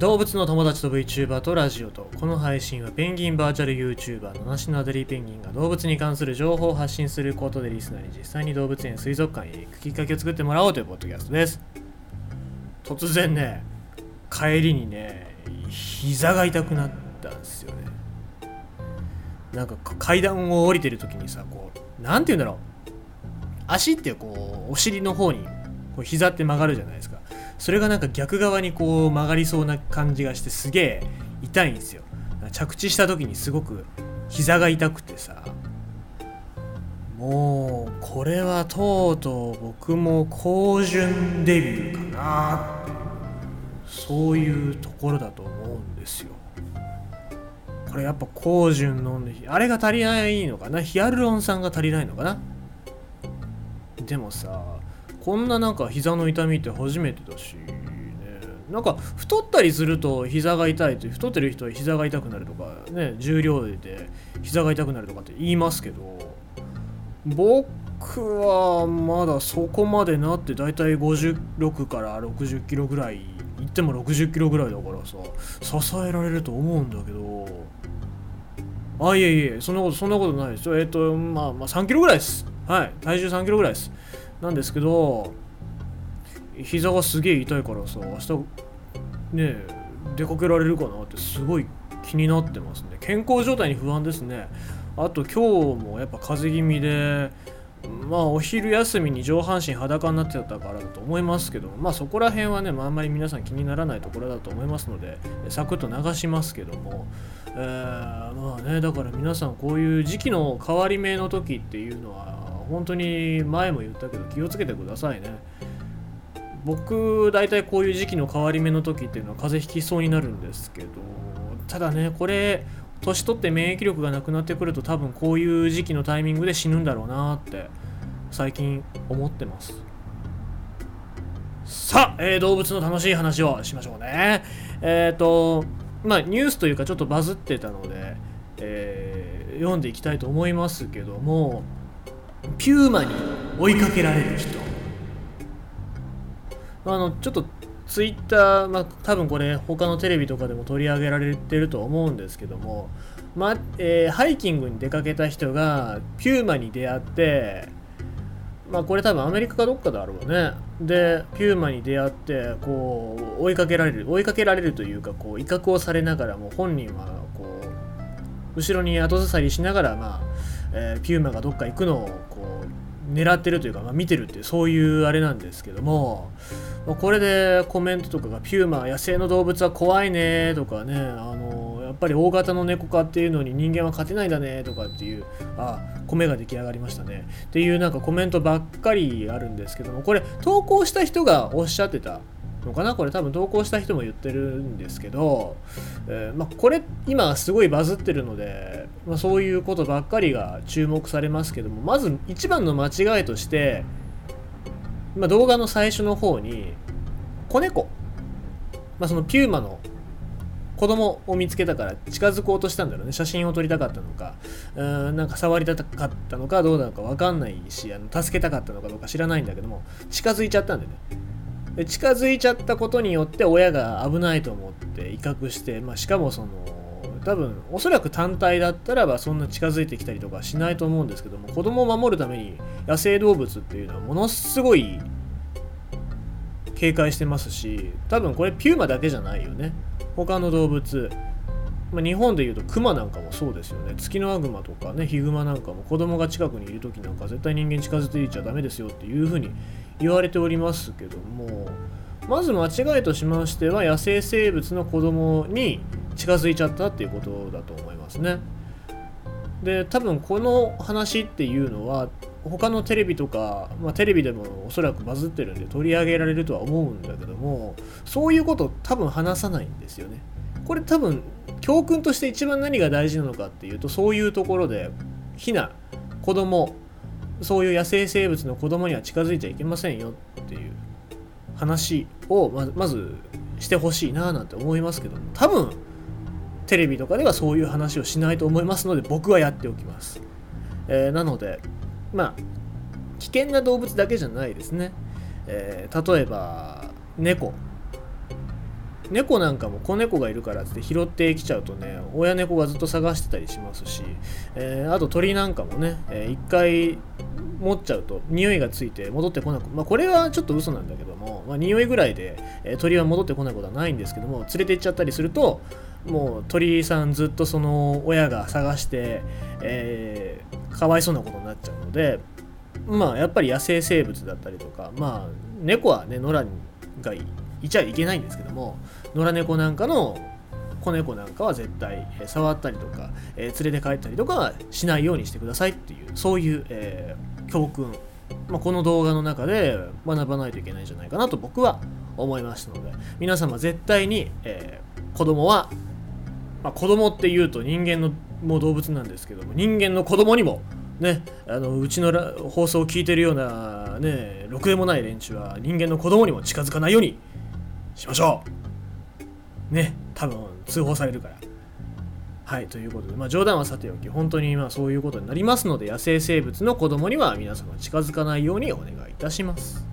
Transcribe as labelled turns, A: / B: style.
A: 動物の友達と VTuber とラジオとこの配信はペンギンバーチャル YouTuber のナシのアデリーペンギンが動物に関する情報を発信することでリスナーに実際に動物園水族館へ行くきっかけを作ってもらおうというポッドキャストです。突然ね帰りにね膝が痛くなったんですよね。なんか階段を降りてる時にさこう何て言うんだろう。足ってこうお尻の方にこう膝って曲がるじゃないですか。それがなんか逆側にこう曲がりそうな感じがしてすげえ痛いんですよ。着地した時にすごく膝が痛くてさ。もうこれはとうとう僕も高順デビューかなそういうところだと思うんですよ。これやっぱ高順飲んであれが足りないのかな？ヒアルロン酸が足りないのかな？でもさこんななんか膝の痛みって初めてだし、ね、なんか太ったりすると膝が痛いと太ってる人は膝が痛くなるとかね重量で膝が痛くなるとかって言いますけど僕はまだそこまでなってだいたい56から60キロぐらいいっても60キロぐらいだからさ支えられると思うんだけどあいえいえそんなことそんなことないですよ。えっ、とまあまあ3キロぐらいです。はい。体重3キロぐらいです。なんですけど膝がすげえ痛いからさ明日ね出かけられるかなってすごい気になってますね。健康状態に不安ですね。あと今日もやっぱ風邪気味でまあお昼休みに上半身裸になってたからだと思いますけどまあそこら辺はね、まあ、あんまり皆さん気にならないところだと思いますのでサクッと流しますけども、えー、まあねだから皆さんこういう時期の変わり目の時っていうのは本当に前も言ったけど気をつけてくださいね。僕大体こういう時期の変わり目の時っていうのは風邪ひきそうになるんですけどただねこれ年取って免疫力がなくなってくると多分こういう時期のタイミングで死ぬんだろうなって最近思ってます。さあ、えー、動物の楽しい話をしましょうね。えっ、ー、とまあニュースというかちょっとバズってたので、えー、読んでいきたいと思いますけどもピューマに追いかけられる人。あのちょっとツイッター、まあ、多分これ他のテレビとかでも取り上げられてると思うんですけども、まえー、ハイキングに出かけた人がピューマに出会ってまあこれ多分アメリカかどっかだろうね。でピューマに出会ってこう追いかけられる追いかけられるというかこう威嚇をされながらも本人はこう後ろに後ずさりしながらまあえー、ピューマがどっか行くのをこう狙ってるというか、まあ、見てるっていうそういうあれなんですけども、まあ、これでコメントとかが「ピューマ野生の動物は怖いね」とかねあのやっぱり大型の猫科っていうのに人間は勝てないんだねとかっていうあ米が出来上がりましたね。っていうなんかコメントばっかりあるんですけどもこれ投稿した人がおっしゃってたのかなこれ多分投稿した人も言ってるんですけど、えー、まあ、これ今すごいバズってるので、まあ、そういうことばっかりが注目されますけどもまず一番の間違いとして、まあ、動画の最初の方に子猫、まあ、そのピューマの子供を見つけたから近づこうとしたんだろうね。写真を撮りたかったのか。うんなんか触りたかったのかどうなのか分かんないしあの助けたかったのかどうか知らないんだけども近づいちゃったんでね。で近づいちゃったことによって親が危ないと思って威嚇して、まあ、しかもその多分おそらく単体だったらばそんな近づいてきたりとかしないと思うんですけども子供を守るために野生動物っていうのはものすごい警戒してますし多分これピューマだけじゃないよね。他の動物。まあ、日本でいうとクマなんかもそうですよね。ツキノワグマとかねヒグマなんかも子供が近くにいる時なんか絶対人間近づいていちゃダメですよっていうふうに言われておりますけどもまず間違いとしましては野生生物の子供に近づいちゃったっていうことだと思いますね。で多分この話っていうのは他のテレビとか、まあ、テレビでもおそらくバズってるんで取り上げられるとは思うんだけどもそういうこと多分話さないんですよね。これ多分教訓として一番何が大事なのかっていうとそういうところでヒナ子供そういう野生生物の子供には近づいちゃいけませんよっていう話をまずしてほしいななんて思いますけども多分テレビとかではそういう話をしないと思いますので僕はやっておきます、えー、なのでまあ危険な動物だけじゃないですね、えー、例えば猫。猫なんかも子猫がいるからって拾ってきちゃうとね親猫がずっと探してたりしますし、えー、あと鳥なんかもね、えー、一回持っちゃうと匂いがついて戻ってこなくまあこれはちょっと嘘なんだけども、まあ、匂いぐらいで、えー、鳥は戻ってこないことはないんですけども連れて行っちゃったりするともう鳥さんずっとその親が探して、えー、かわいそうなことになっちゃうのでまあやっぱり野生生物だったりとかまあ猫はね野良がいちゃいけないんですけども野良猫なんかの子猫なんかは絶対、触ったりとか、え、連れて帰ったりとかしないようにしてくださいっていうそういう、え、教訓、まあ、この動画の中で学ばないといけないんじゃないかなと僕は思いましたので皆様絶対に、えー、子供はまあ、子供っていうと人間のもう動物なんですけども人間の子供にもねあのうちの放送を聞いてるようなねろくでもない連中は人間の子供にも近づかないようにしましょう。ね多分通報されるから。はいということで、まあ、冗談はさておき本当にまそういうことになりますので野生生物の子供には皆様近づかないようにお願いいたします。